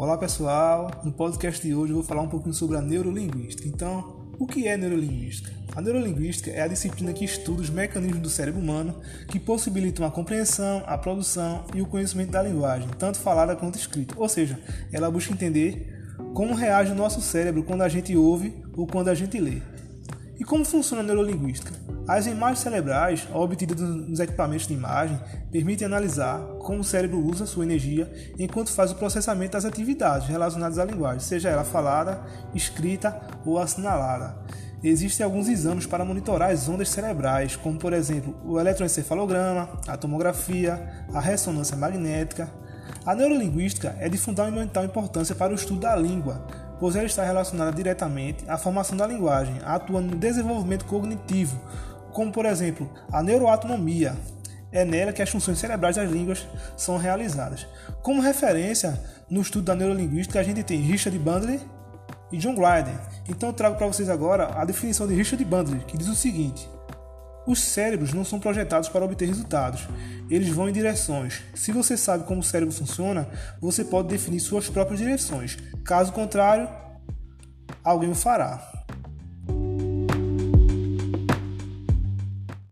Olá pessoal, no podcast de hoje eu vou falar um pouquinho sobre a neurolinguística. Então, o que é neurolinguística? A neurolinguística é a disciplina que estuda os mecanismos do cérebro humano que possibilitam a compreensão, a produção e o conhecimento da linguagem, tanto falada quanto escrita. Ou seja, ela busca entender como reage o nosso cérebro quando a gente ouve ou quando a gente lê. E como funciona a neurolinguística? As imagens cerebrais, obtidas nos equipamentos de imagem, permitem analisar como o cérebro usa sua energia enquanto faz o processamento das atividades relacionadas à linguagem, seja ela falada, escrita ou assinalada. Existem alguns exames para monitorar as ondas cerebrais, como por exemplo o eletroencefalograma, a tomografia, a ressonância magnética. A neurolinguística é de fundamental importância para o estudo da língua, pois ela está relacionada diretamente à formação da linguagem, atuando no desenvolvimento cognitivo, como por exemplo a neuroatonomia. É nela que as funções cerebrais das línguas são realizadas. Como referência, no estudo da neurolinguística, a gente tem Richard Bandler e John Glyden. Então eu trago para vocês agora a definição de Richard Bandler, que diz o seguinte: os cérebros não são projetados para obter resultados, eles vão em direções. Se você sabe como o cérebro funciona, você pode definir suas próprias direções. Caso contrário, alguém o fará.